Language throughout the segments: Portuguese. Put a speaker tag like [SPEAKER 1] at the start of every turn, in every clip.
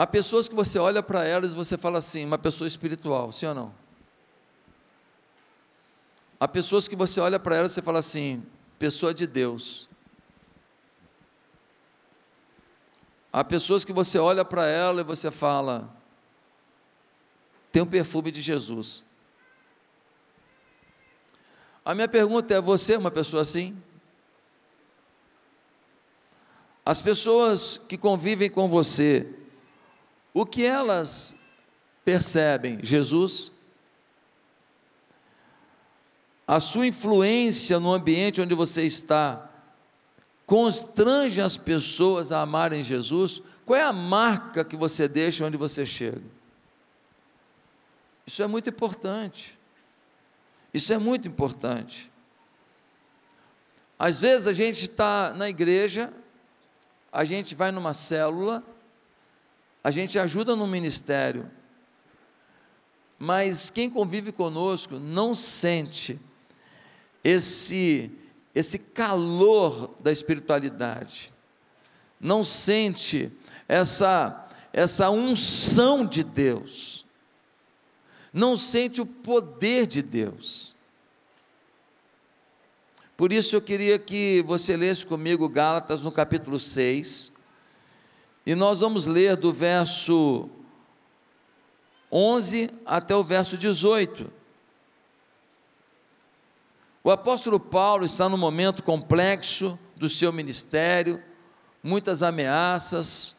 [SPEAKER 1] Há pessoas que você olha para elas e você fala assim, uma pessoa espiritual, sim ou não? Há pessoas que você olha para elas e você fala assim, pessoa de Deus. Há pessoas que você olha para ela e você fala, tem um perfume de Jesus. A minha pergunta é: você é uma pessoa assim? As pessoas que convivem com você, o que elas percebem? Jesus? A sua influência no ambiente onde você está constrange as pessoas a amarem Jesus? Qual é a marca que você deixa onde você chega? Isso é muito importante. Isso é muito importante. Às vezes a gente está na igreja, a gente vai numa célula, a gente ajuda no ministério, mas quem convive conosco não sente esse esse calor da espiritualidade, não sente essa, essa unção de Deus, não sente o poder de Deus. Por isso eu queria que você lesse comigo Gálatas no capítulo 6, e nós vamos ler do verso 11 até o verso 18. O apóstolo Paulo está num momento complexo do seu ministério, muitas ameaças,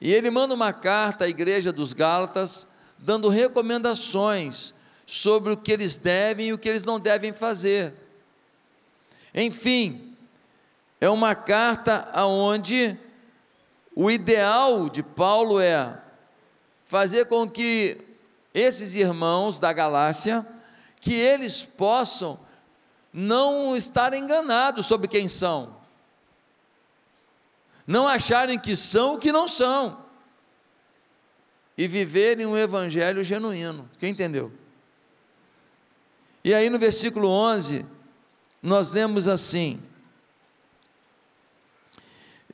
[SPEAKER 1] e ele manda uma carta à igreja dos Gálatas, dando recomendações sobre o que eles devem e o que eles não devem fazer. Enfim, é uma carta aonde o ideal de Paulo é fazer com que esses irmãos da Galácia que eles possam não estar enganados sobre quem são, não acharem que são o que não são, e viverem um evangelho genuíno. Quem entendeu? E aí no versículo 11, nós lemos assim: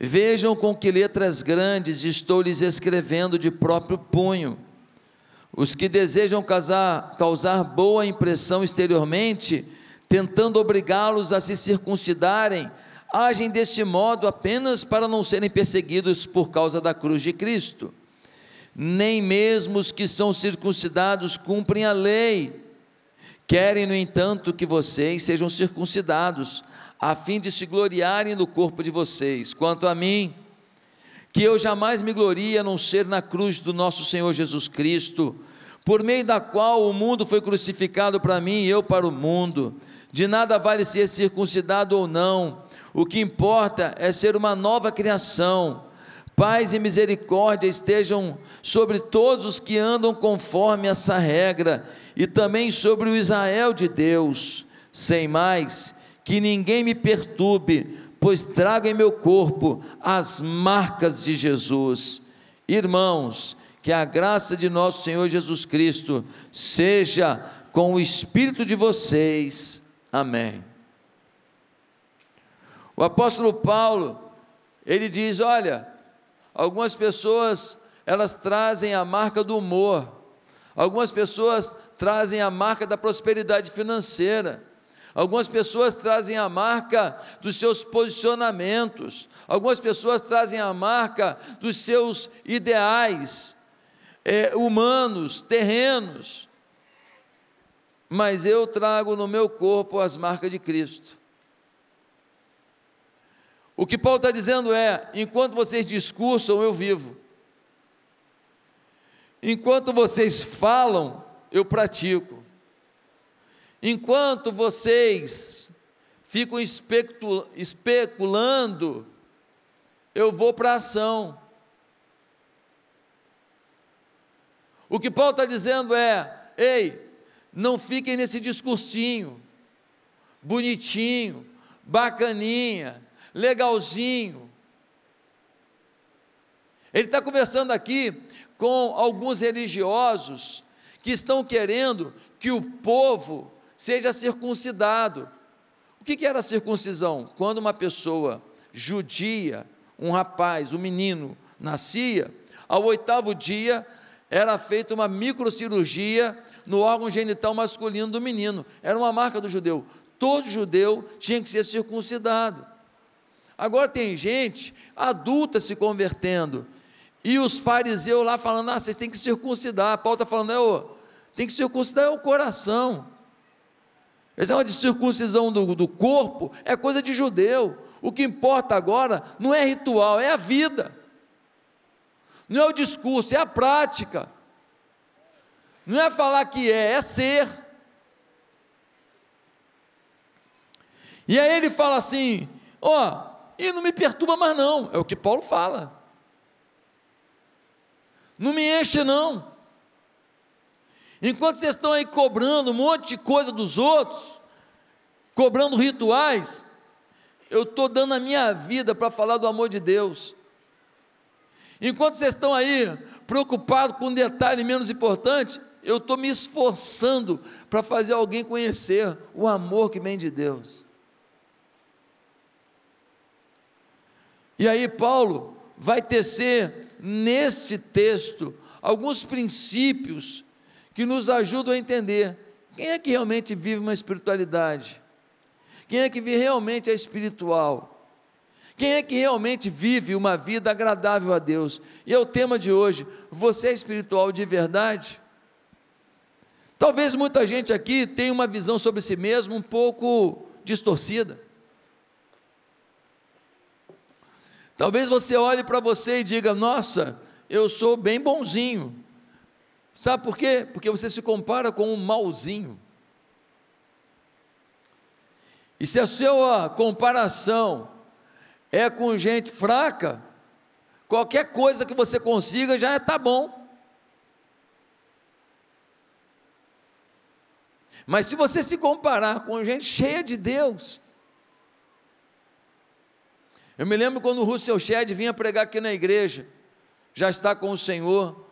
[SPEAKER 1] Vejam com que letras grandes estou lhes escrevendo de próprio punho os que desejam causar, causar boa impressão exteriormente, tentando obrigá-los a se circuncidarem, agem deste modo apenas para não serem perseguidos por causa da cruz de Cristo. Nem mesmo os que são circuncidados cumprem a lei. Querem, no entanto, que vocês sejam circuncidados, a fim de se gloriarem no corpo de vocês. Quanto a mim, que eu jamais me glorie a não ser na cruz do nosso Senhor Jesus Cristo, por meio da qual o mundo foi crucificado para mim e eu para o mundo. De nada vale ser circuncidado ou não, o que importa é ser uma nova criação. Paz e misericórdia estejam sobre todos os que andam conforme essa regra, e também sobre o Israel de Deus. Sem mais, que ninguém me perturbe, pois trago em meu corpo as marcas de Jesus. Irmãos, que a graça de nosso Senhor Jesus Cristo seja com o espírito de vocês. Amém. O apóstolo Paulo, ele diz: olha, algumas pessoas elas trazem a marca do humor, algumas pessoas trazem a marca da prosperidade financeira, Algumas pessoas trazem a marca dos seus posicionamentos, algumas pessoas trazem a marca dos seus ideais é, humanos, terrenos, mas eu trago no meu corpo as marcas de Cristo. O que Paulo está dizendo é: enquanto vocês discursam, eu vivo, enquanto vocês falam, eu pratico. Enquanto vocês ficam especulando, eu vou para a ação. O que Paulo está dizendo é: ei, não fiquem nesse discursinho, bonitinho, bacaninha, legalzinho. Ele está conversando aqui com alguns religiosos que estão querendo que o povo seja circuncidado. O que era a circuncisão? Quando uma pessoa judia, um rapaz, um menino, nascia, ao oitavo dia era feita uma microcirurgia no órgão genital masculino do menino. Era uma marca do judeu. Todo judeu tinha que ser circuncidado. Agora tem gente adulta se convertendo. E os fariseus lá falando: ah, vocês têm que circuncidar. Paulo está falando: é, tem que circuncidar é o coração. Esse negócio de circuncisão do, do corpo é coisa de judeu. O que importa agora não é ritual, é a vida. Não é o discurso, é a prática. Não é falar que é, é ser. E aí ele fala assim: ó, e não me perturba mais não, é o que Paulo fala. Não me enche não. Enquanto vocês estão aí cobrando um monte de coisa dos outros, cobrando rituais, eu estou dando a minha vida para falar do amor de Deus. Enquanto vocês estão aí preocupados com um detalhe menos importante, eu estou me esforçando para fazer alguém conhecer o amor que vem de Deus. E aí, Paulo vai tecer neste texto alguns princípios que nos ajudam a entender quem é que realmente vive uma espiritualidade, quem é que realmente é espiritual, quem é que realmente vive uma vida agradável a Deus. E é o tema de hoje: você é espiritual de verdade? Talvez muita gente aqui tenha uma visão sobre si mesmo um pouco distorcida. Talvez você olhe para você e diga: Nossa, eu sou bem bonzinho. Sabe por quê? Porque você se compara com um malzinho. E se a sua comparação é com gente fraca, qualquer coisa que você consiga já está bom. Mas se você se comparar com gente cheia de Deus, eu me lembro quando o Russell Shedd vinha pregar aqui na igreja, já está com o Senhor,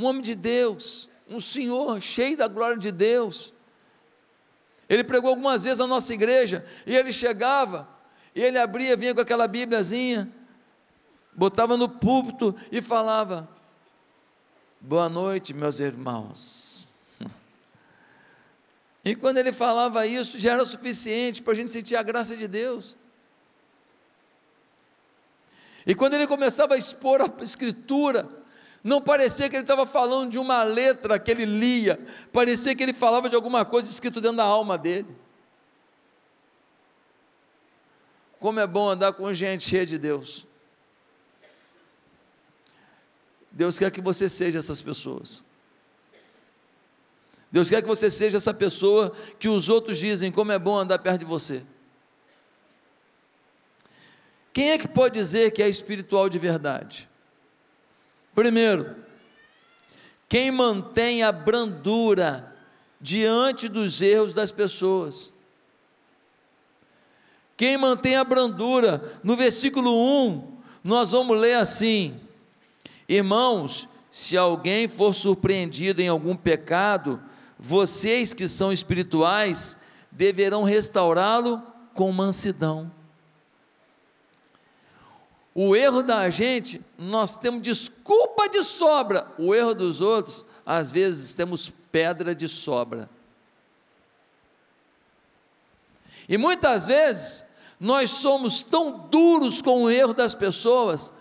[SPEAKER 1] um homem de Deus, um senhor cheio da glória de Deus. Ele pregou algumas vezes na nossa igreja, e ele chegava, e ele abria, vinha com aquela Bíbliazinha, botava no púlpito e falava: Boa noite, meus irmãos. E quando ele falava isso, já era suficiente para a gente sentir a graça de Deus. E quando ele começava a expor a Escritura, não parecia que ele estava falando de uma letra que ele lia, parecia que ele falava de alguma coisa escrito dentro da alma dele. Como é bom andar com gente cheia de Deus. Deus quer que você seja essas pessoas. Deus quer que você seja essa pessoa que os outros dizem como é bom andar perto de você. Quem é que pode dizer que é espiritual de verdade? Primeiro, quem mantém a brandura diante dos erros das pessoas. Quem mantém a brandura, no versículo 1, nós vamos ler assim: Irmãos, se alguém for surpreendido em algum pecado, vocês que são espirituais deverão restaurá-lo com mansidão. O erro da gente, nós temos desculpa de sobra. O erro dos outros, às vezes temos pedra de sobra. E muitas vezes nós somos tão duros com o erro das pessoas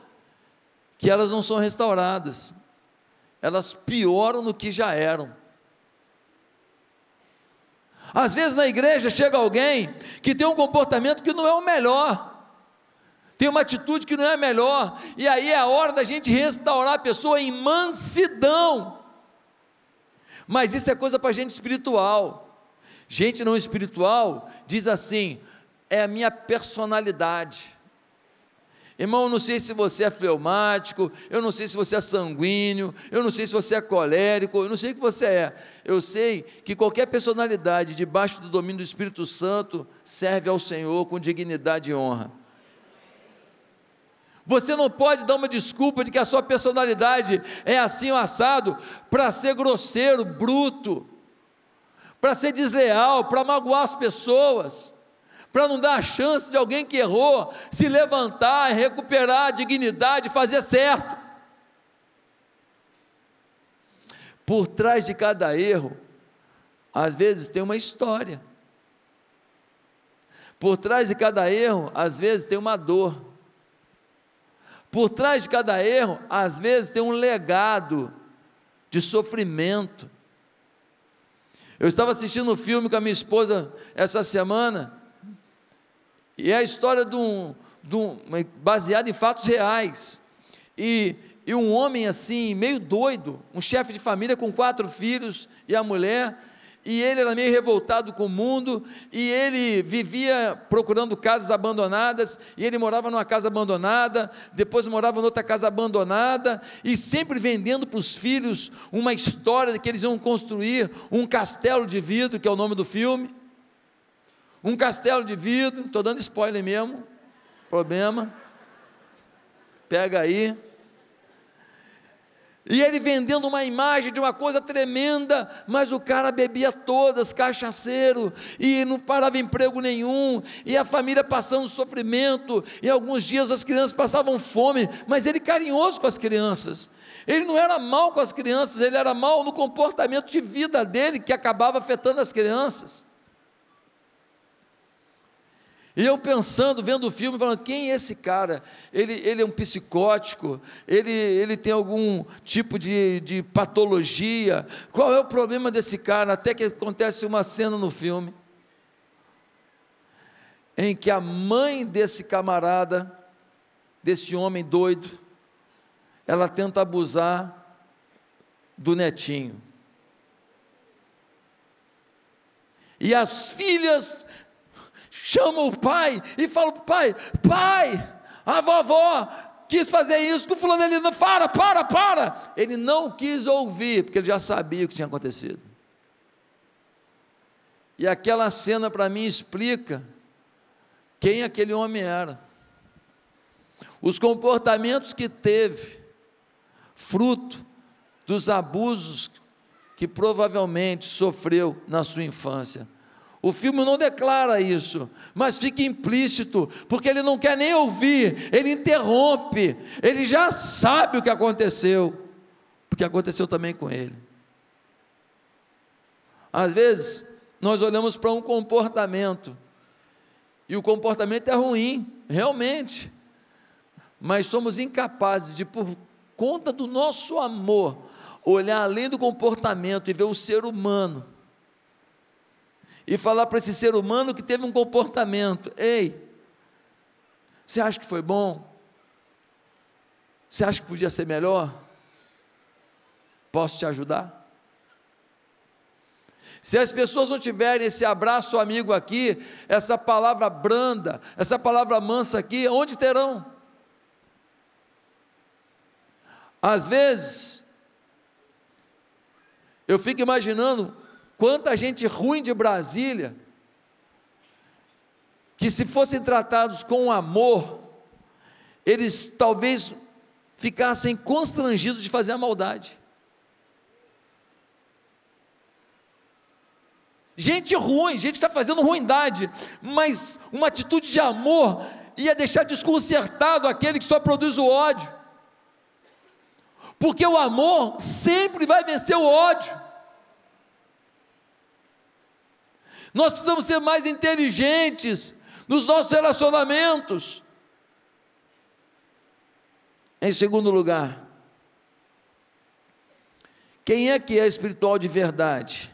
[SPEAKER 1] que elas não são restauradas. Elas pioram no que já eram. Às vezes na igreja chega alguém que tem um comportamento que não é o melhor tem uma atitude que não é melhor, e aí é a hora da gente restaurar a pessoa em mansidão. Mas isso é coisa para gente espiritual. Gente não espiritual diz assim: é a minha personalidade. Irmão, eu não sei se você é fleumático, eu não sei se você é sanguíneo, eu não sei se você é colérico, eu não sei o que você é. Eu sei que qualquer personalidade debaixo do domínio do Espírito Santo serve ao Senhor com dignidade e honra. Você não pode dar uma desculpa de que a sua personalidade é assim o assado para ser grosseiro, bruto, para ser desleal, para magoar as pessoas, para não dar a chance de alguém que errou se levantar, recuperar a dignidade, fazer certo. por trás de cada erro, às vezes tem uma história. Por trás de cada erro, às vezes tem uma dor. Por trás de cada erro, às vezes tem um legado de sofrimento. Eu estava assistindo um filme com a minha esposa essa semana, e é a história de um, de um baseado em fatos reais. E, e um homem assim, meio doido, um chefe de família com quatro filhos e a mulher, e ele era meio revoltado com o mundo, e ele vivia procurando casas abandonadas, e ele morava numa casa abandonada, depois morava em outra casa abandonada, e sempre vendendo para os filhos uma história de que eles iam construir um castelo de vidro, que é o nome do filme. Um castelo de vidro, estou dando spoiler mesmo, problema. Pega aí. E ele vendendo uma imagem de uma coisa tremenda, mas o cara bebia todas, cachaceiro, e não parava emprego nenhum, e a família passando sofrimento, e alguns dias as crianças passavam fome, mas ele carinhoso com as crianças. Ele não era mal com as crianças, ele era mal no comportamento de vida dele que acabava afetando as crianças. E eu pensando, vendo o filme, falando: quem é esse cara? Ele, ele é um psicótico? Ele, ele tem algum tipo de, de patologia? Qual é o problema desse cara? Até que acontece uma cena no filme em que a mãe desse camarada, desse homem doido, ela tenta abusar do netinho. E as filhas chama o pai e fala para o pai: pai, a vovó quis fazer isso com fulano, ele não, para, para, para. Ele não quis ouvir, porque ele já sabia o que tinha acontecido. E aquela cena para mim explica quem aquele homem era. Os comportamentos que teve, fruto dos abusos que provavelmente sofreu na sua infância. O filme não declara isso, mas fica implícito, porque ele não quer nem ouvir, ele interrompe, ele já sabe o que aconteceu, porque aconteceu também com ele. Às vezes, nós olhamos para um comportamento, e o comportamento é ruim, realmente, mas somos incapazes de, por conta do nosso amor, olhar além do comportamento e ver o ser humano e falar para esse ser humano que teve um comportamento: ei, você acha que foi bom? Você acha que podia ser melhor? Posso te ajudar? Se as pessoas não tiverem esse abraço amigo aqui, essa palavra branda, essa palavra mansa aqui, onde terão? Às vezes, eu fico imaginando Quanta gente ruim de Brasília, que se fossem tratados com amor, eles talvez ficassem constrangidos de fazer a maldade. Gente ruim, gente que está fazendo ruindade, mas uma atitude de amor ia deixar desconcertado aquele que só produz o ódio. Porque o amor sempre vai vencer o ódio. Nós precisamos ser mais inteligentes nos nossos relacionamentos. Em segundo lugar, quem é que é espiritual de verdade?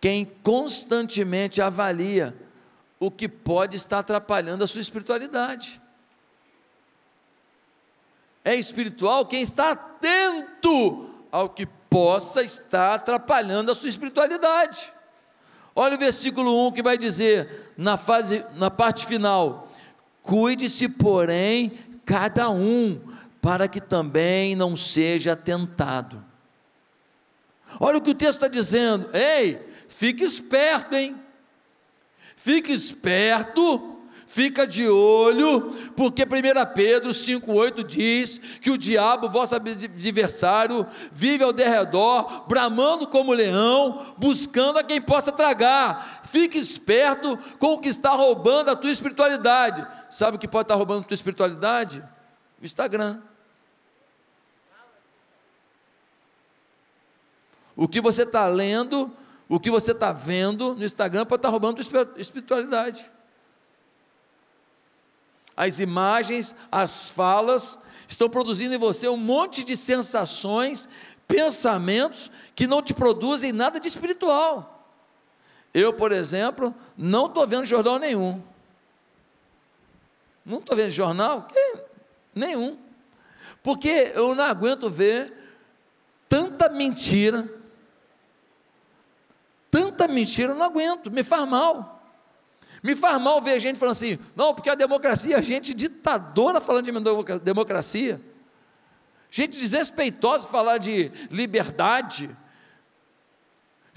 [SPEAKER 1] Quem constantemente avalia o que pode estar atrapalhando a sua espiritualidade. É espiritual quem está atento ao que possa estar atrapalhando a sua espiritualidade. Olha o versículo 1 que vai dizer, na, fase, na parte final: Cuide-se, porém, cada um, para que também não seja tentado. Olha o que o texto está dizendo: Ei, fique esperto, hein? Fique esperto fica de olho, porque 1 Pedro 5,8 diz que o diabo, vosso adversário, vive ao derredor, bramando como leão, buscando a quem possa tragar. Fique esperto com o que está roubando a tua espiritualidade. Sabe o que pode estar roubando a tua espiritualidade? O Instagram. O que você está lendo, o que você está vendo no Instagram pode estar roubando tua espiritualidade. As imagens, as falas estão produzindo em você um monte de sensações, pensamentos que não te produzem nada de espiritual. Eu, por exemplo, não estou vendo jornal nenhum. Não estou vendo jornal? Nenhum. Porque eu não aguento ver tanta mentira. Tanta mentira, eu não aguento, me faz mal. Me faz mal ver gente falando assim, não, porque a democracia, gente ditadora falando de democracia, gente desrespeitosa falar de liberdade,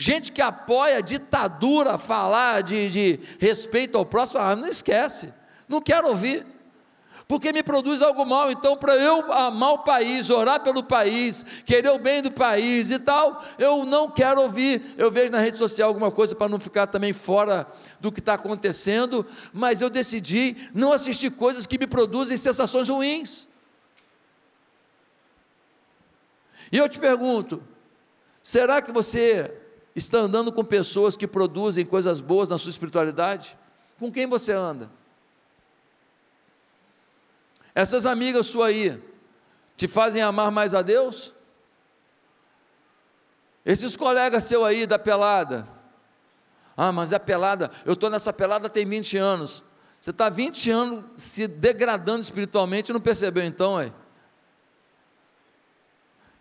[SPEAKER 1] Gente que apoia a ditadura falar de, de respeito ao próximo, ah, não esquece, não quero ouvir, porque me produz algo mal. Então, para eu amar o país, orar pelo país, querer o bem do país e tal, eu não quero ouvir. Eu vejo na rede social alguma coisa para não ficar também fora do que está acontecendo, mas eu decidi não assistir coisas que me produzem sensações ruins. E eu te pergunto: será que você está andando com pessoas que produzem coisas boas na sua espiritualidade? Com quem você anda? Essas amigas suas aí te fazem amar mais a Deus? Esses colegas seu aí da pelada, ah, mas a pelada, eu estou nessa pelada tem 20 anos. Você está 20 anos se degradando espiritualmente não percebeu então, aí?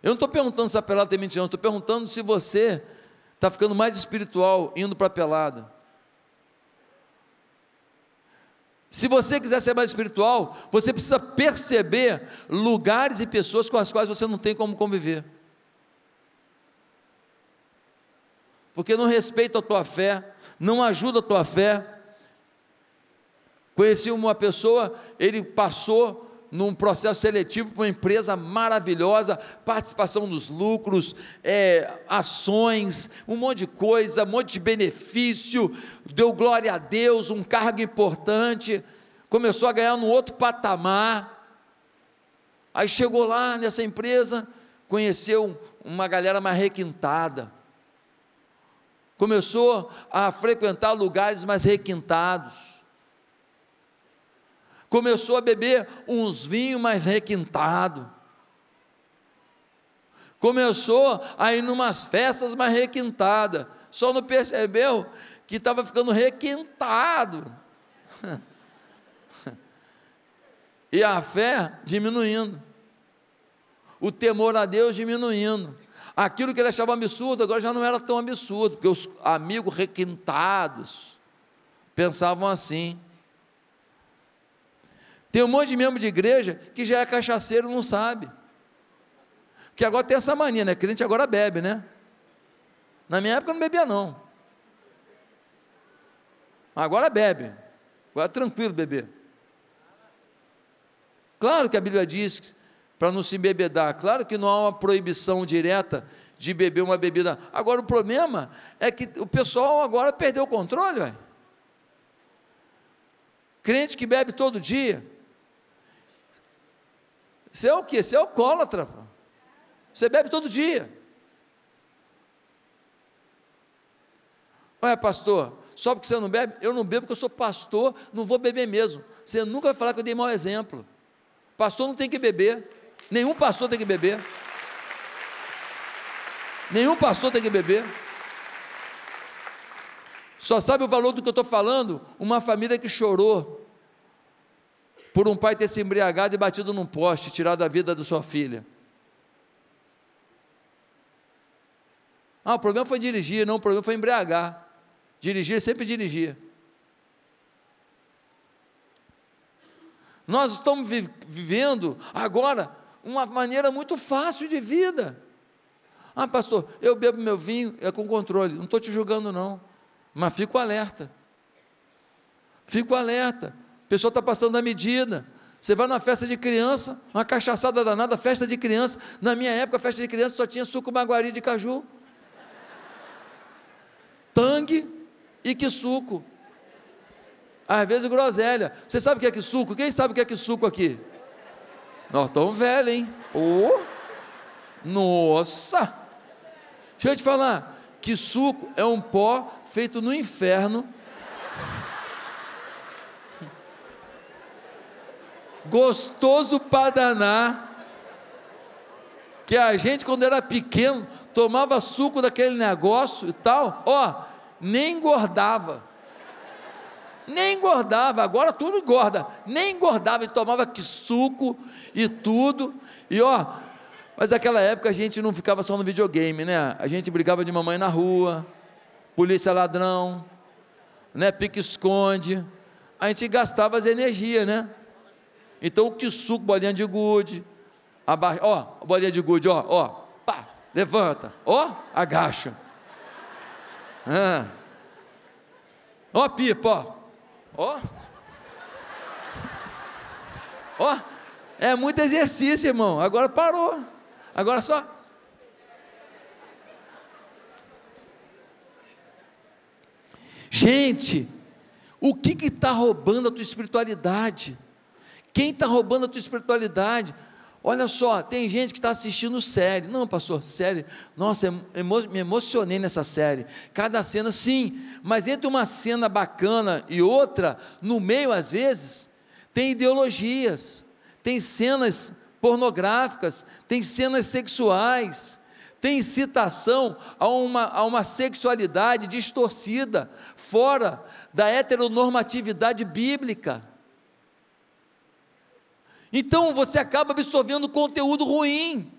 [SPEAKER 1] Eu não estou perguntando se a pelada tem 20 anos, estou perguntando se você está ficando mais espiritual indo para a pelada. Se você quiser ser mais espiritual, você precisa perceber lugares e pessoas com as quais você não tem como conviver. Porque não respeita a tua fé, não ajuda a tua fé. Conheci uma pessoa, ele passou num processo seletivo para uma empresa maravilhosa, participação nos lucros, é, ações, um monte de coisa, um monte de benefício, deu glória a Deus, um cargo importante, começou a ganhar no outro patamar. Aí chegou lá nessa empresa, conheceu uma galera mais requintada, começou a frequentar lugares mais requintados começou a beber uns vinhos mais requintados, começou a ir numas festas mais requintadas, só não percebeu que estava ficando requintado, e a fé diminuindo, o temor a Deus diminuindo, aquilo que ele achava absurdo, agora já não era tão absurdo, porque os amigos requintados pensavam assim. Tem um monte de membro de igreja que já é cachaceiro não sabe. Que agora tem essa mania, né? Crente agora bebe, né? Na minha época não bebia não. Agora bebe. Agora é tranquilo beber. Claro que a Bíblia diz para não se embebedar. Claro que não há uma proibição direta de beber uma bebida. Agora o problema é que o pessoal agora perdeu o controle, ué. Crente que bebe todo dia, você é o que? Você é alcoólatra. Você bebe todo dia. Olha, pastor, só porque você não bebe? Eu não bebo porque eu sou pastor, não vou beber mesmo. Você nunca vai falar que eu dei mau exemplo. Pastor não tem que beber. Nenhum pastor tem que beber. Nenhum pastor tem que beber. Só sabe o valor do que eu estou falando? Uma família que chorou por um pai ter se embriagado e batido num poste, tirado a vida da sua filha. Ah, o problema foi dirigir, não, o problema foi embriagar. Dirigir sempre dirigia. Nós estamos vivendo agora uma maneira muito fácil de vida. Ah, pastor, eu bebo meu vinho, é com controle. Não estou te julgando, não. Mas fico alerta. Fico alerta pessoa está passando da medida. Você vai numa festa de criança, uma cachaçada danada, festa de criança. Na minha época, festa de criança só tinha suco maguari de caju. Tangue e que suco. Às vezes groselha. Você sabe o que é que suco? Quem sabe o que é que suco aqui? Nós estamos velhos, hein? Oh, nossa! Deixa eu te falar, que suco é um pó feito no inferno. Gostoso para danar. Que a gente, quando era pequeno, tomava suco daquele negócio e tal, ó, nem engordava. Nem engordava, agora tudo engorda. Nem engordava e tomava que suco e tudo. E ó, mas naquela época a gente não ficava só no videogame, né? A gente brigava de mamãe na rua, polícia ladrão, né? Pique-esconde. A gente gastava as energias, né? Então o que suco, bolinha de gude, abaixa, ó, bolinha de gude, ó, ó, pá, levanta, ó, agacha. Ah. Ó, pipa, ó, ó. Ó, é muito exercício, irmão. Agora parou. Agora só. Gente, o que está roubando a tua espiritualidade? Quem está roubando a tua espiritualidade? Olha só, tem gente que está assistindo série. Não, pastor, série. Nossa, me emocionei nessa série. Cada cena, sim, mas entre uma cena bacana e outra, no meio, às vezes, tem ideologias, tem cenas pornográficas, tem cenas sexuais, tem incitação a uma, a uma sexualidade distorcida, fora da heteronormatividade bíblica. Então você acaba absorvendo conteúdo ruim.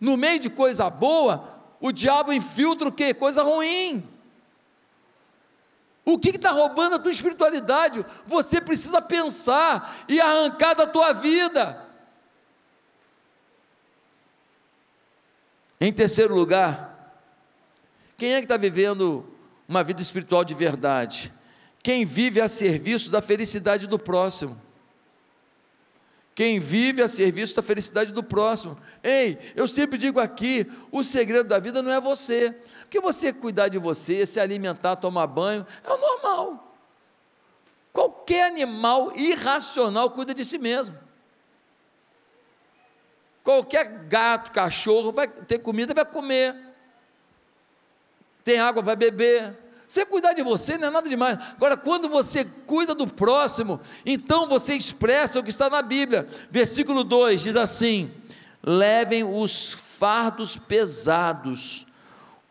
[SPEAKER 1] No meio de coisa boa, o diabo infiltra o que? Coisa ruim. O que está roubando a tua espiritualidade? Você precisa pensar e arrancar da tua vida. Em terceiro lugar, quem é que está vivendo uma vida espiritual de verdade? Quem vive a serviço da felicidade do próximo. Quem vive a serviço da felicidade do próximo. Ei, eu sempre digo aqui: o segredo da vida não é você. Porque você cuidar de você, se alimentar, tomar banho, é o normal. Qualquer animal irracional cuida de si mesmo. Qualquer gato, cachorro vai ter comida, vai comer. Tem água, vai beber. Você cuidar de você não é nada demais. Agora, quando você cuida do próximo, então você expressa o que está na Bíblia. Versículo 2 diz assim: Levem os fardos pesados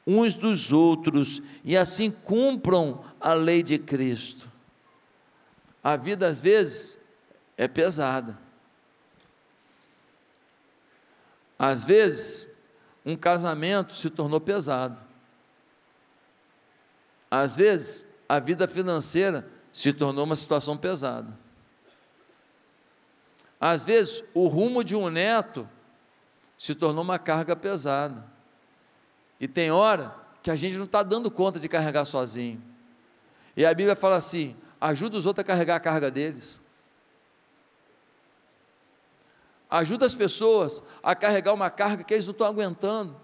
[SPEAKER 1] uns dos outros e assim cumpram a lei de Cristo. A vida às vezes é pesada. Às vezes, um casamento se tornou pesado. Às vezes, a vida financeira se tornou uma situação pesada. Às vezes, o rumo de um neto se tornou uma carga pesada. E tem hora que a gente não está dando conta de carregar sozinho. E a Bíblia fala assim: ajuda os outros a carregar a carga deles. Ajuda as pessoas a carregar uma carga que eles não estão aguentando.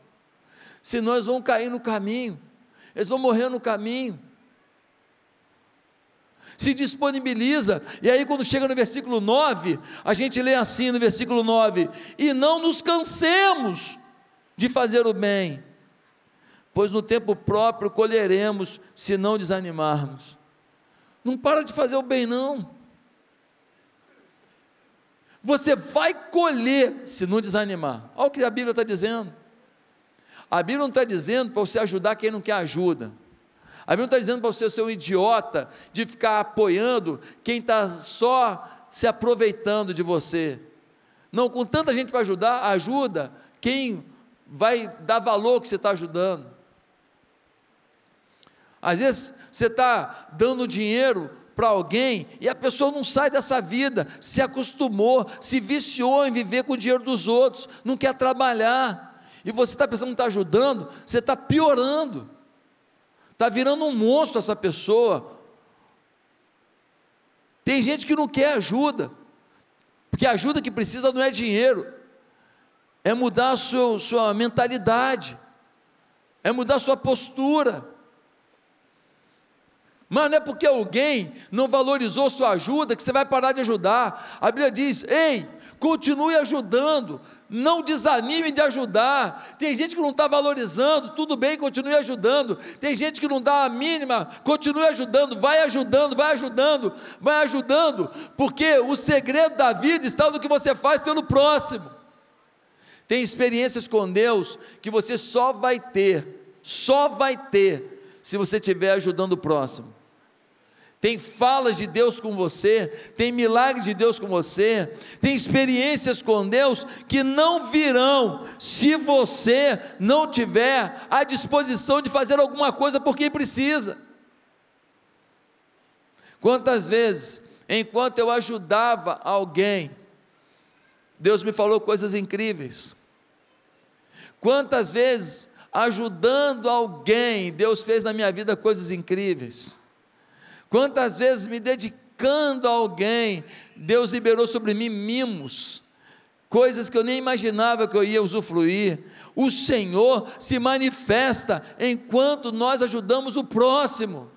[SPEAKER 1] Senão eles vão cair no caminho, eles vão morrer no caminho. Se disponibiliza, e aí quando chega no versículo 9, a gente lê assim no versículo 9: E não nos cansemos de fazer o bem, pois no tempo próprio colheremos, se não desanimarmos. Não para de fazer o bem, não. Você vai colher se não desanimar. Olha o que a Bíblia está dizendo. A Bíblia não está dizendo para você ajudar quem não quer ajuda. A Bíblia não está dizendo para você ser um idiota de ficar apoiando quem está só se aproveitando de você. Não, com tanta gente para ajudar, ajuda quem vai dar valor que você está ajudando. Às vezes você está dando dinheiro para alguém e a pessoa não sai dessa vida, se acostumou, se viciou em viver com o dinheiro dos outros, não quer trabalhar, e você está pensando que está ajudando, você está piorando, está virando um monstro essa pessoa. Tem gente que não quer ajuda, porque a ajuda que precisa não é dinheiro, é mudar a sua, sua mentalidade, é mudar a sua postura. Mas não é porque alguém não valorizou sua ajuda que você vai parar de ajudar. A Bíblia diz: ei, continue ajudando, não desanime de ajudar. Tem gente que não está valorizando, tudo bem, continue ajudando. Tem gente que não dá a mínima, continue ajudando, vai ajudando, vai ajudando, vai ajudando, porque o segredo da vida está no que você faz pelo próximo. Tem experiências com Deus que você só vai ter, só vai ter, se você estiver ajudando o próximo tem falas de Deus com você, tem milagres de Deus com você, tem experiências com Deus que não virão se você não tiver a disposição de fazer alguma coisa por quem precisa. Quantas vezes, enquanto eu ajudava alguém, Deus me falou coisas incríveis. Quantas vezes, ajudando alguém, Deus fez na minha vida coisas incríveis. Quantas vezes me dedicando a alguém, Deus liberou sobre mim mimos, coisas que eu nem imaginava que eu ia usufruir. O Senhor se manifesta enquanto nós ajudamos o próximo.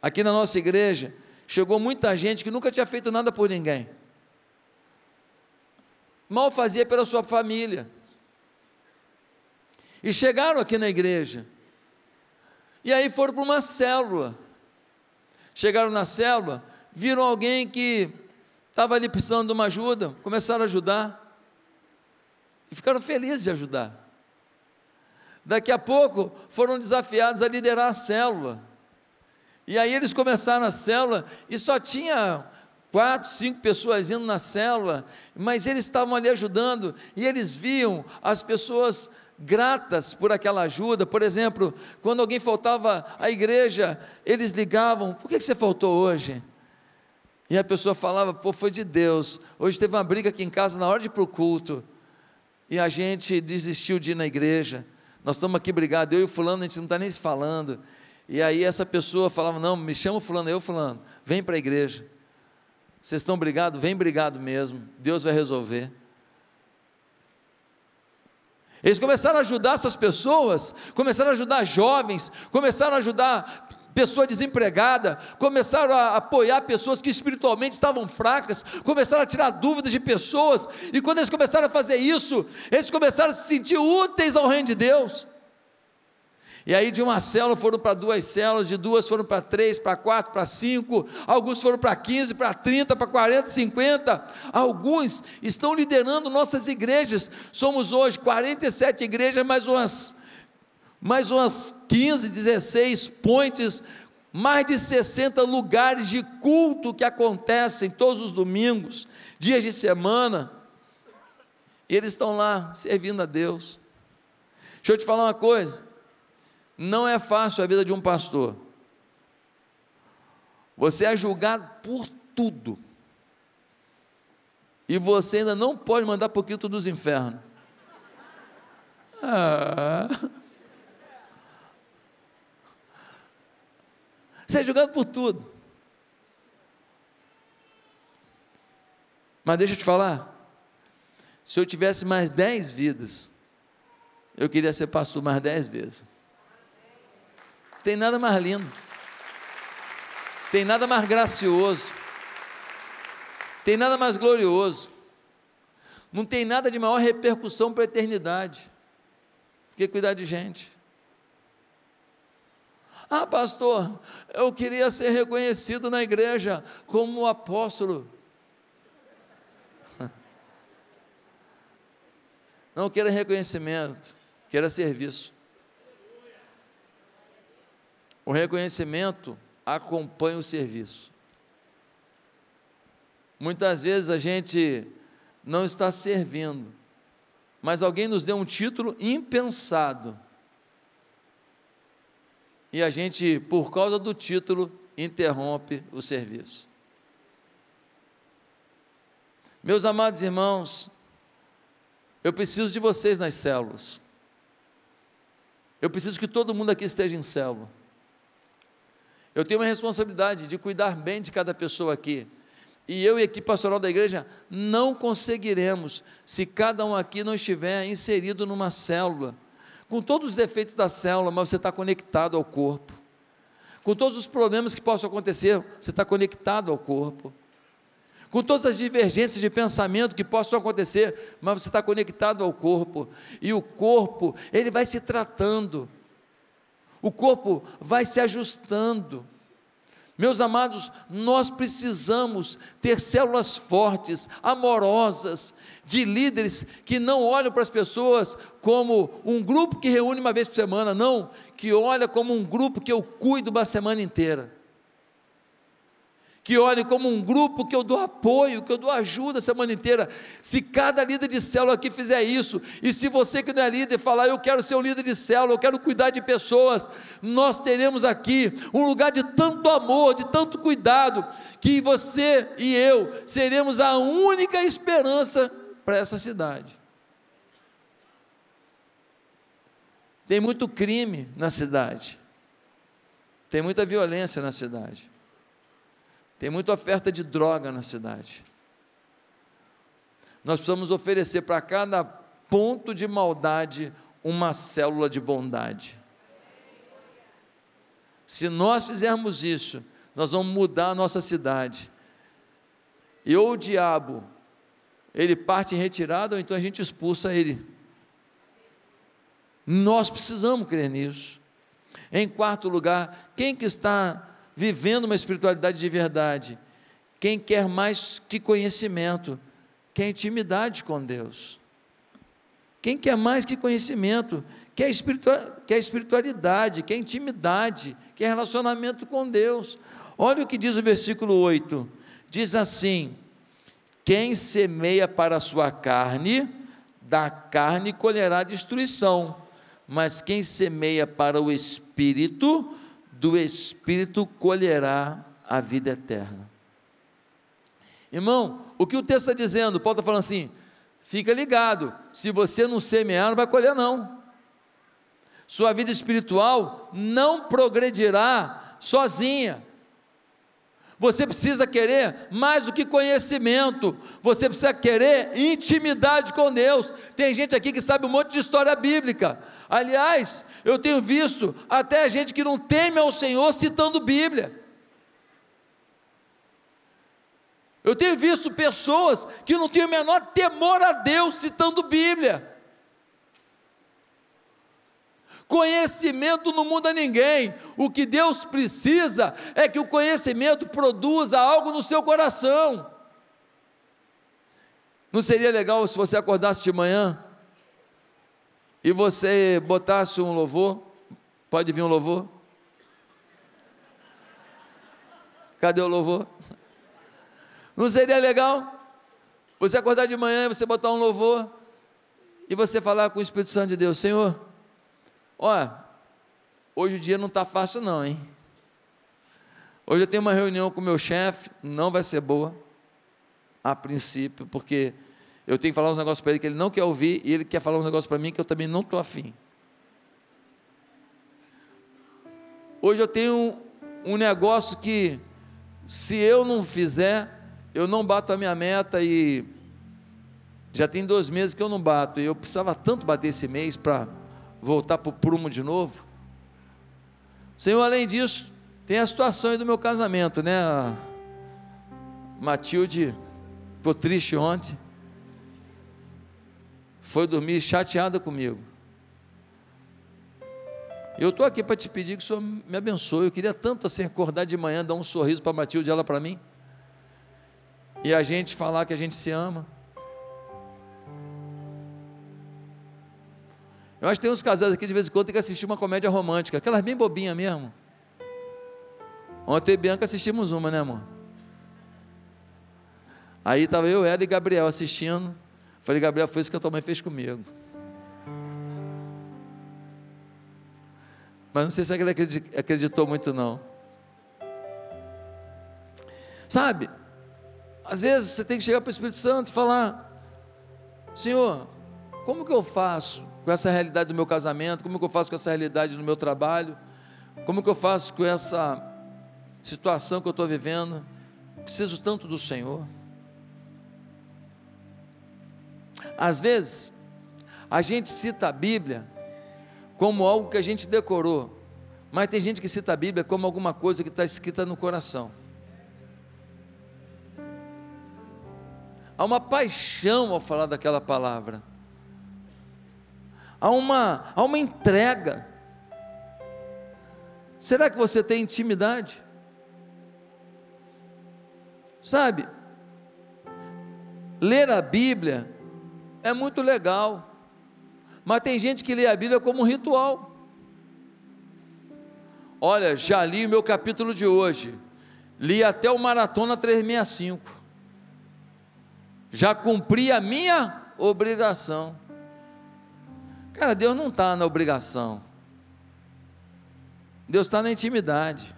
[SPEAKER 1] Aqui na nossa igreja, chegou muita gente que nunca tinha feito nada por ninguém. Mal fazia pela sua família. E chegaram aqui na igreja. E aí foram para uma célula. Chegaram na célula, viram alguém que estava ali precisando de uma ajuda, começaram a ajudar. E ficaram felizes de ajudar. Daqui a pouco foram desafiados a liderar a célula. E aí eles começaram a célula e só tinha quatro, cinco pessoas indo na célula, mas eles estavam ali ajudando e eles viam as pessoas gratas por aquela ajuda. Por exemplo, quando alguém faltava à igreja, eles ligavam: Por que você faltou hoje? E a pessoa falava: Pô, foi de Deus. Hoje teve uma briga aqui em casa na hora de ir para o culto. E a gente desistiu de ir na igreja. Nós estamos aqui brigados, eu e o fulano, a gente não está nem se falando. E aí essa pessoa falava: Não, me chama fulano, eu fulano, vem para a igreja. Vocês estão brigados? Vem brigado mesmo. Deus vai resolver. Eles começaram a ajudar essas pessoas, começaram a ajudar jovens, começaram a ajudar pessoa desempregada, começaram a apoiar pessoas que espiritualmente estavam fracas, começaram a tirar dúvidas de pessoas, e quando eles começaram a fazer isso, eles começaram a se sentir úteis ao reino de Deus. E aí de uma célula foram para duas células, de duas foram para três, para quatro, para cinco, alguns foram para 15, para 30, para 40, 50. Alguns estão liderando nossas igrejas. Somos hoje 47 igrejas, mais umas mais umas 15, 16 pontes, mais de 60 lugares de culto que acontecem todos os domingos, dias de semana. E eles estão lá servindo a Deus. Deixa eu te falar uma coisa. Não é fácil a vida de um pastor. Você é julgado por tudo. E você ainda não pode mandar para o quinto dos infernos. Ah. Você é julgado por tudo. Mas deixa eu te falar. Se eu tivesse mais dez vidas, eu queria ser pastor mais dez vezes. Tem nada mais lindo. Tem nada mais gracioso. Tem nada mais glorioso. Não tem nada de maior repercussão para a eternidade. que cuidar de gente. Ah, pastor, eu queria ser reconhecido na igreja como apóstolo. Não queira reconhecimento, queira serviço. O reconhecimento acompanha o serviço. Muitas vezes a gente não está servindo, mas alguém nos deu um título impensado. E a gente, por causa do título, interrompe o serviço. Meus amados irmãos, eu preciso de vocês nas células. Eu preciso que todo mundo aqui esteja em célula. Eu tenho uma responsabilidade de cuidar bem de cada pessoa aqui. E eu e a equipe pastoral da igreja não conseguiremos se cada um aqui não estiver inserido numa célula. Com todos os defeitos da célula, mas você está conectado ao corpo. Com todos os problemas que possam acontecer, você está conectado ao corpo. com todas as divergências de pensamento que possam acontecer, mas você está conectado ao corpo, e o corpo, ele vai se tratando, o corpo vai se ajustando. Meus amados, nós precisamos ter células fortes, amorosas, de líderes que não olham para as pessoas como um grupo que reúne uma vez por semana, não, que olha como um grupo que eu cuido uma semana inteira que olhem como um grupo que eu dou apoio, que eu dou ajuda a semana inteira. Se cada líder de célula aqui fizer isso, e se você que não é líder falar, eu quero ser um líder de célula, eu quero cuidar de pessoas, nós teremos aqui um lugar de tanto amor, de tanto cuidado, que você e eu seremos a única esperança para essa cidade. Tem muito crime na cidade, tem muita violência na cidade. Tem muita oferta de droga na cidade. Nós precisamos oferecer para cada ponto de maldade uma célula de bondade. Se nós fizermos isso, nós vamos mudar a nossa cidade. E ou o diabo, ele parte em retirada, ou então a gente expulsa ele. Nós precisamos crer nisso. Em quarto lugar, quem que está vivendo uma espiritualidade de verdade. Quem quer mais que conhecimento, quer intimidade com Deus. Quem quer mais que conhecimento, quer, quer espiritualidade, quer intimidade, quer relacionamento com Deus. Olha o que diz o versículo 8: diz assim: Quem semeia para a sua carne, da carne colherá destruição, mas quem semeia para o espírito, do Espírito colherá a vida eterna. Irmão, o que o texto está dizendo? Paulo está falando assim: fica ligado, se você não semear, não vai colher, não. Sua vida espiritual não progredirá sozinha. Você precisa querer mais do que conhecimento, você precisa querer intimidade com Deus. Tem gente aqui que sabe um monte de história bíblica, Aliás, eu tenho visto até gente que não teme ao Senhor citando Bíblia. Eu tenho visto pessoas que não têm o menor temor a Deus citando Bíblia. Conhecimento não muda ninguém. O que Deus precisa é que o conhecimento produza algo no seu coração. Não seria legal se você acordasse de manhã e você botasse um louvor, pode vir um louvor? Cadê o louvor? Não seria legal? Você acordar de manhã e você botar um louvor e você falar com o Espírito Santo de Deus, Senhor, olha, hoje o dia não está fácil não, hein? Hoje eu tenho uma reunião com o meu chefe, não vai ser boa, a princípio, porque eu tenho que falar uns negócios para ele que ele não quer ouvir e ele quer falar uns negócios para mim que eu também não estou afim. Hoje eu tenho um, um negócio que, se eu não fizer, eu não bato a minha meta e já tem dois meses que eu não bato e eu precisava tanto bater esse mês para voltar para o prumo de novo. Senhor, além disso, tem a situação aí do meu casamento, né? A Matilde ficou triste ontem foi dormir chateada comigo. Eu estou aqui para te pedir que o Senhor me abençoe. Eu queria tanto assim acordar de manhã, dar um sorriso para Matilde, ela para mim. E a gente falar que a gente se ama. Eu acho que tem uns casais aqui de vez em quando tem que assistir uma comédia romântica, aquelas bem bobinhas mesmo. Ontem e Bianca assistimos uma, né, amor? Aí estava eu, ela e Gabriel assistindo. Falei, Gabriel, foi isso que a tua mãe fez comigo. Mas não sei se ele acreditou muito, não. Sabe, às vezes você tem que chegar para o Espírito Santo e falar: Senhor, como que eu faço com essa realidade do meu casamento? Como que eu faço com essa realidade do meu trabalho? Como que eu faço com essa situação que eu estou vivendo? Preciso tanto do Senhor. Às vezes, a gente cita a Bíblia como algo que a gente decorou, mas tem gente que cita a Bíblia como alguma coisa que está escrita no coração. há uma paixão ao falar daquela palavra, há uma, há uma entrega. Será que você tem intimidade? Sabe, ler a Bíblia é muito legal, mas tem gente que lê a Bíblia como um ritual. Olha, já li o meu capítulo de hoje, li até o Maratona 365, já cumpri a minha obrigação. Cara, Deus não está na obrigação, Deus está na intimidade.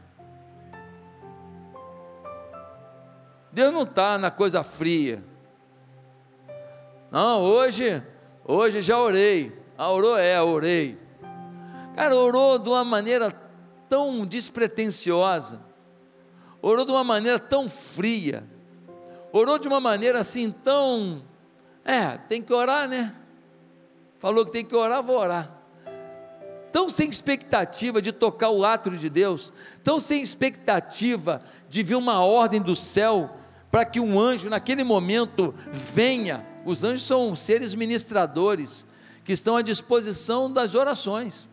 [SPEAKER 1] Deus não está na coisa fria. Não, hoje, hoje já orei. Ah, orou? É, orei. Cara, orou de uma maneira tão despretensiosa, orou de uma maneira tão fria, orou de uma maneira assim tão. É, tem que orar, né? Falou que tem que orar, vou orar. Tão sem expectativa de tocar o átrio de Deus, tão sem expectativa de vir uma ordem do céu para que um anjo, naquele momento, venha. Os anjos são seres ministradores que estão à disposição das orações.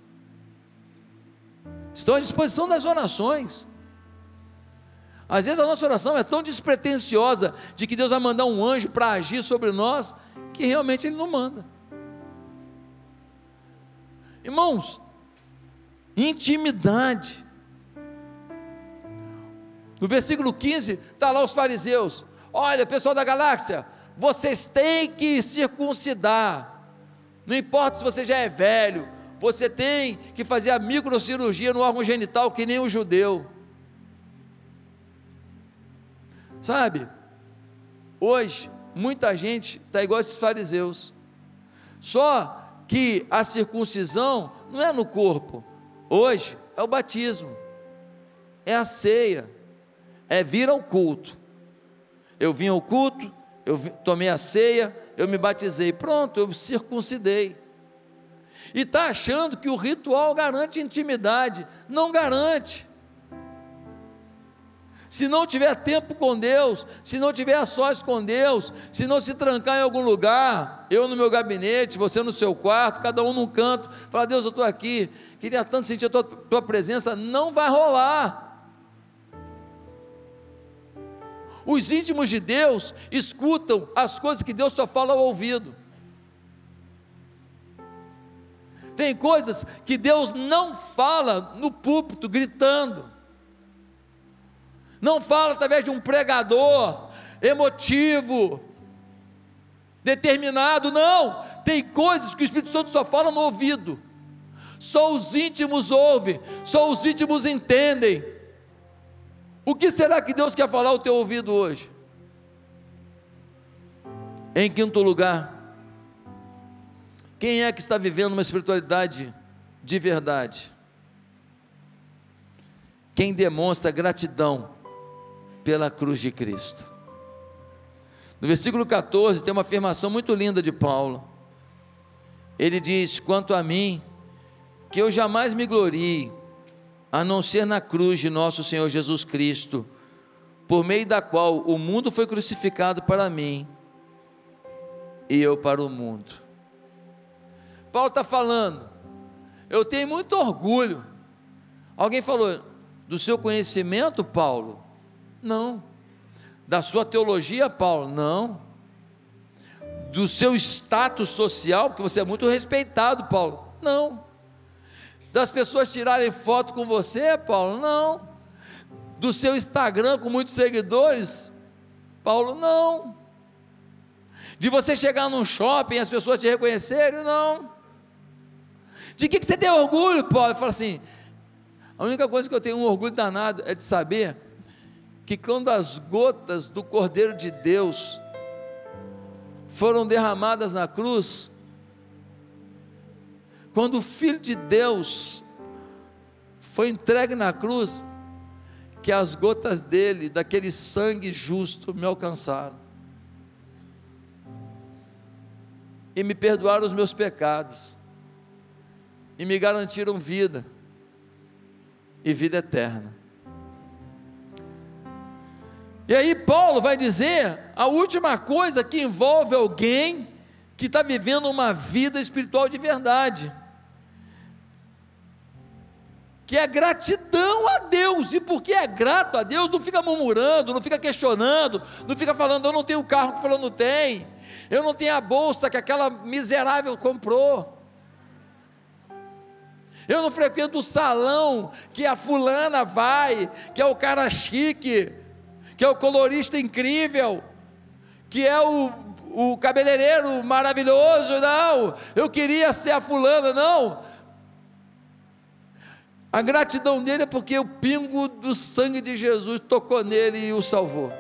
[SPEAKER 1] Estão à disposição das orações. Às vezes a nossa oração é tão despretensiosa de que Deus vai mandar um anjo para agir sobre nós, que realmente Ele não manda. Irmãos, intimidade. No versículo 15, está lá os fariseus: Olha, pessoal da galáxia, vocês têm que circuncidar. Não importa se você já é velho, você tem que fazer a microcirurgia no órgão genital, que nem o judeu. Sabe, hoje, muita gente está igual esses fariseus. Só que a circuncisão não é no corpo, hoje é o batismo, é a ceia é vir ao culto. Eu vim ao culto, eu tomei a ceia, eu me batizei, pronto, eu me circuncidei. E está achando que o ritual garante intimidade. Não garante. Se não tiver tempo com Deus, se não tiver a sós com Deus, se não se trancar em algum lugar, eu no meu gabinete, você no seu quarto, cada um num canto, falar, Deus, eu estou aqui, queria tanto sentir a tua, tua presença, não vai rolar. Os íntimos de Deus escutam as coisas que Deus só fala ao ouvido. Tem coisas que Deus não fala no púlpito gritando. Não fala através de um pregador emotivo, determinado, não. Tem coisas que o Espírito Santo só fala no ouvido. Só os íntimos ouvem, só os íntimos entendem. O que será que Deus quer falar ao teu ouvido hoje? Em quinto lugar, quem é que está vivendo uma espiritualidade de verdade? Quem demonstra gratidão pela cruz de Cristo. No versículo 14 tem uma afirmação muito linda de Paulo. Ele diz: Quanto a mim, que eu jamais me glorie, a não ser na cruz de nosso Senhor Jesus Cristo, por meio da qual o mundo foi crucificado para mim e eu para o mundo. Paulo está falando, eu tenho muito orgulho. Alguém falou, do seu conhecimento, Paulo? Não. Da sua teologia, Paulo? Não. Do seu status social, porque você é muito respeitado, Paulo? Não das pessoas tirarem foto com você, Paulo? Não. Do seu Instagram com muitos seguidores? Paulo, não. De você chegar num shopping e as pessoas te reconhecerem? Não. De que, que você tem orgulho, Paulo? Fala assim: a única coisa que eu tenho um orgulho danado é de saber que quando as gotas do Cordeiro de Deus foram derramadas na cruz, quando o Filho de Deus foi entregue na cruz, que as gotas dele, daquele sangue justo, me alcançaram. E me perdoaram os meus pecados. E me garantiram vida. E vida eterna. E aí Paulo vai dizer a última coisa que envolve alguém que está vivendo uma vida espiritual de verdade, que é gratidão a Deus, e porque é grato a Deus, não fica murmurando, não fica questionando, não fica falando, eu não tenho o carro que falando tem, eu não tenho a bolsa que aquela miserável comprou. Eu não frequento o salão que a fulana vai, que é o cara chique, que é o colorista incrível, que é o, o cabeleireiro maravilhoso, não. Eu queria ser a fulana, não. A gratidão dele é porque o pingo do sangue de Jesus tocou nele e o salvou.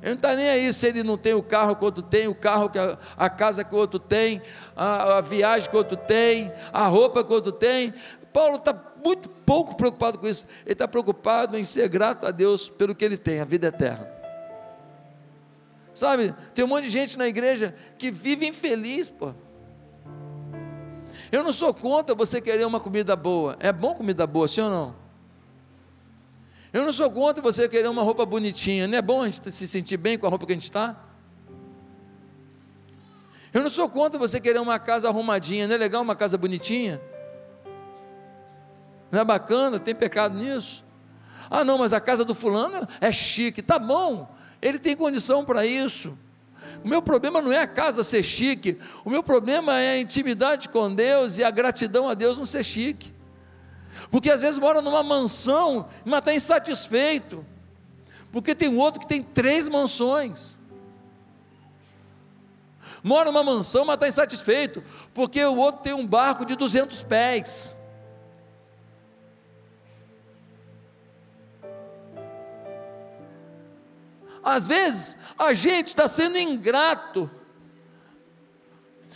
[SPEAKER 1] Ele não está nem aí se ele não tem o carro que o outro tem, o carro que a, a casa que o outro tem, a, a, viagem que o outro tem, a roupa que o outro tem. Paulo está muito pouco preocupado com isso. Ele está preocupado em ser grato a Deus pelo que ele tem, a vida eterna. Sabe, tem um monte de gente na igreja que vive infeliz, pô. Eu não sou contra você querer uma comida boa. É bom comida boa, sim ou não? Eu não sou contra você querer uma roupa bonitinha. Não é bom a gente se sentir bem com a roupa que a gente está? Eu não sou contra você querer uma casa arrumadinha. Não é legal uma casa bonitinha? Não é bacana? Tem pecado nisso? Ah, não, mas a casa do fulano é chique. Tá bom, ele tem condição para isso. O meu problema não é a casa ser chique. O meu problema é a intimidade com Deus e a gratidão a Deus não ser chique porque às vezes mora numa mansão, mas está insatisfeito, porque tem um outro que tem três mansões. Mora numa mansão, mas está insatisfeito, porque o outro tem um barco de 200 pés. Às vezes a gente está sendo ingrato,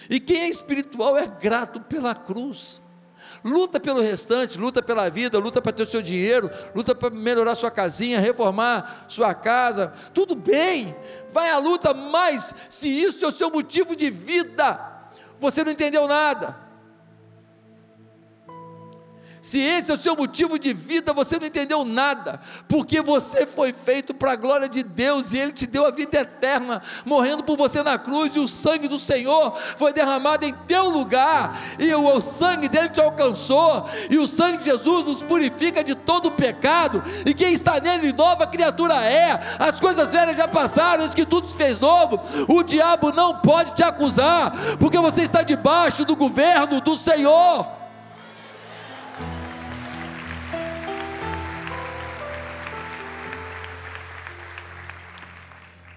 [SPEAKER 1] e quem é espiritual é grato pela cruz. Luta pelo restante, luta pela vida, luta para ter o seu dinheiro, luta para melhorar sua casinha, reformar sua casa. Tudo bem, vai à luta, mas se isso é o seu motivo de vida, você não entendeu nada. Se esse é o seu motivo de vida, você não entendeu nada, porque você foi feito para a glória de Deus e Ele te deu a vida eterna, morrendo por você na cruz, e o sangue do Senhor foi derramado em teu lugar, e o, o sangue dele te alcançou, e o sangue de Jesus nos purifica de todo pecado, e quem está nele, nova criatura é, as coisas velhas já passaram, isso que tudo se fez novo, o diabo não pode te acusar, porque você está debaixo do governo do Senhor.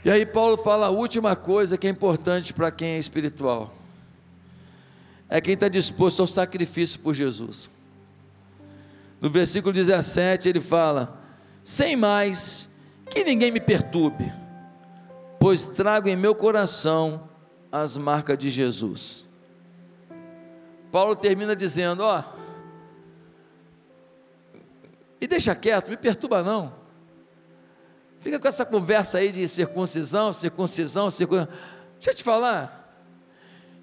[SPEAKER 1] E aí Paulo fala a última coisa que é importante para quem é espiritual. É quem está disposto ao sacrifício por Jesus. No versículo 17 ele fala: Sem mais, que ninguém me perturbe, pois trago em meu coração as marcas de Jesus. Paulo termina dizendo: Ó, e deixa quieto, me perturba não. Fica com essa conversa aí de circuncisão, circuncisão, circuncisão. Deixa eu te falar.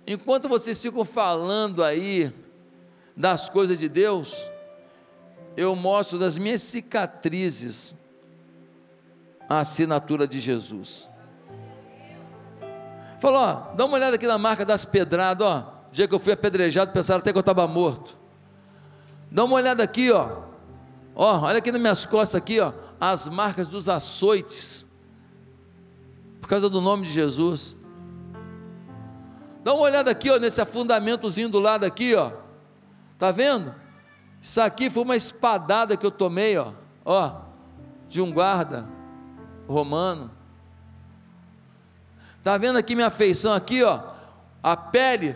[SPEAKER 1] Enquanto vocês ficam falando aí das coisas de Deus, eu mostro das minhas cicatrizes a assinatura de Jesus. Falou, ó, dá uma olhada aqui na marca das pedradas, ó. dia que eu fui apedrejado, pensaram até que eu estava morto. Dá uma olhada aqui, ó. Ó, olha aqui nas minhas costas aqui, ó as marcas dos açoites, por causa do nome de Jesus. Dá uma olhada aqui, ó, nesse afundamentozinho do lado aqui, ó. Tá vendo? Isso aqui foi uma espadada que eu tomei, ó, ó, de um guarda romano. Tá vendo aqui minha feição aqui, ó? A pele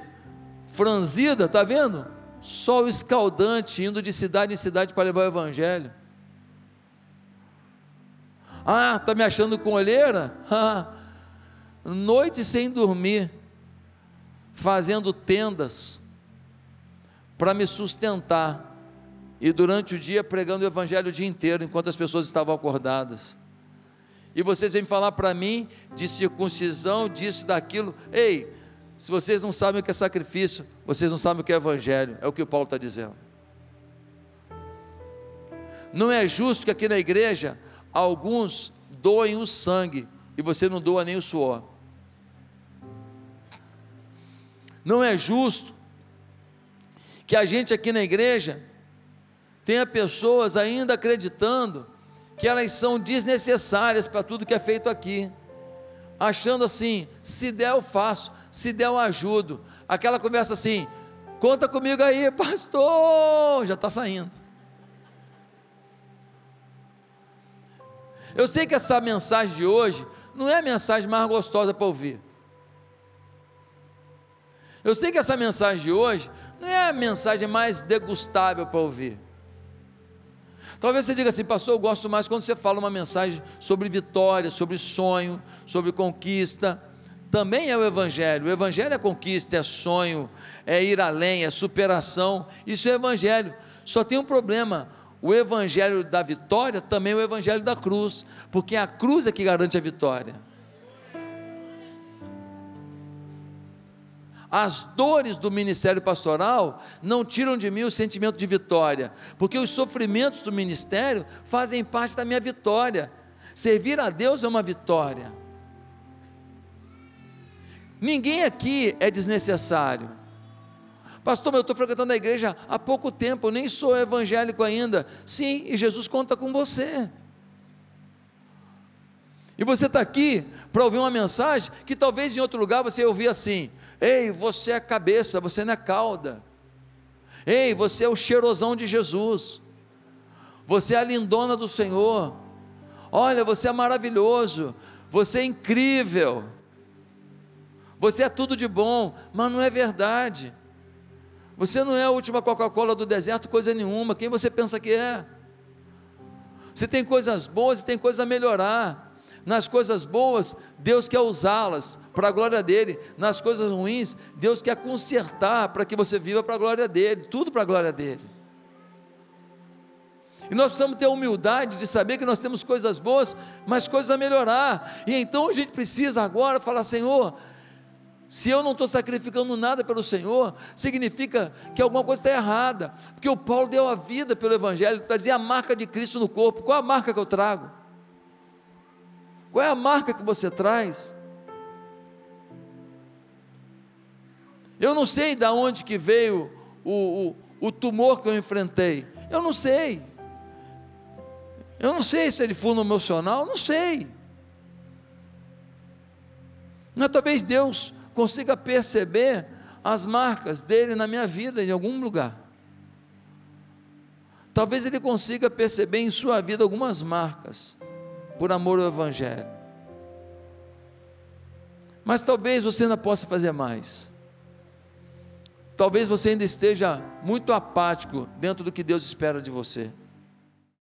[SPEAKER 1] franzida, tá vendo? Sol escaldante indo de cidade em cidade para levar o evangelho. Ah, está me achando com olheira? Noite sem dormir, fazendo tendas para me sustentar, e durante o dia pregando o evangelho o dia inteiro, enquanto as pessoas estavam acordadas. E vocês vêm falar para mim de circuncisão, disso, daquilo. Ei, se vocês não sabem o que é sacrifício, vocês não sabem o que é evangelho, é o que o Paulo está dizendo. Não é justo que aqui na igreja alguns doem o sangue e você não doa nem o suor. Não é justo que a gente aqui na igreja tenha pessoas ainda acreditando que elas são desnecessárias para tudo que é feito aqui, achando assim: se der eu faço, se der eu ajudo. Aquela conversa assim: conta comigo aí, pastor, já está saindo. Eu sei que essa mensagem de hoje não é a mensagem mais gostosa para ouvir. Eu sei que essa mensagem de hoje não é a mensagem mais degustável para ouvir. Talvez você diga assim, pastor, eu gosto mais quando você fala uma mensagem sobre vitória, sobre sonho, sobre conquista. Também é o Evangelho. O Evangelho é conquista, é sonho, é ir além, é superação. Isso é Evangelho. Só tem um problema: o evangelho da vitória também é o evangelho da cruz, porque a cruz é que garante a vitória. As dores do ministério pastoral não tiram de mim o sentimento de vitória, porque os sofrimentos do ministério fazem parte da minha vitória. Servir a Deus é uma vitória. Ninguém aqui é desnecessário. Pastor, eu estou frequentando a igreja há pouco tempo, nem sou evangélico ainda. Sim, e Jesus conta com você. E você está aqui para ouvir uma mensagem que talvez em outro lugar você ouvir assim: Ei, você é cabeça, você não é cauda. Ei, você é o cheirosão de Jesus. Você é a lindona do Senhor. Olha, você é maravilhoso. Você é incrível. Você é tudo de bom, mas não é verdade. Você não é a última Coca-Cola do deserto, coisa nenhuma. Quem você pensa que é? Você tem coisas boas e tem coisas a melhorar. Nas coisas boas, Deus quer usá-las para a glória dele. Nas coisas ruins, Deus quer consertar para que você viva para a glória dele. Tudo para a glória dele. E nós precisamos ter a humildade de saber que nós temos coisas boas, mas coisas a melhorar. E então a gente precisa agora falar: Senhor, se eu não estou sacrificando nada pelo Senhor, significa que alguma coisa está errada, porque o Paulo deu a vida pelo Evangelho, trazia a marca de Cristo no corpo. Qual é a marca que eu trago? Qual é a marca que você traz? Eu não sei de onde que veio o, o, o tumor que eu enfrentei. Eu não sei. Eu não sei se é de fundo emocional, não sei. Mas talvez Deus consiga perceber as marcas dele na minha vida em algum lugar. Talvez ele consiga perceber em sua vida algumas marcas, por amor ao Evangelho. Mas talvez você ainda possa fazer mais. Talvez você ainda esteja muito apático dentro do que Deus espera de você.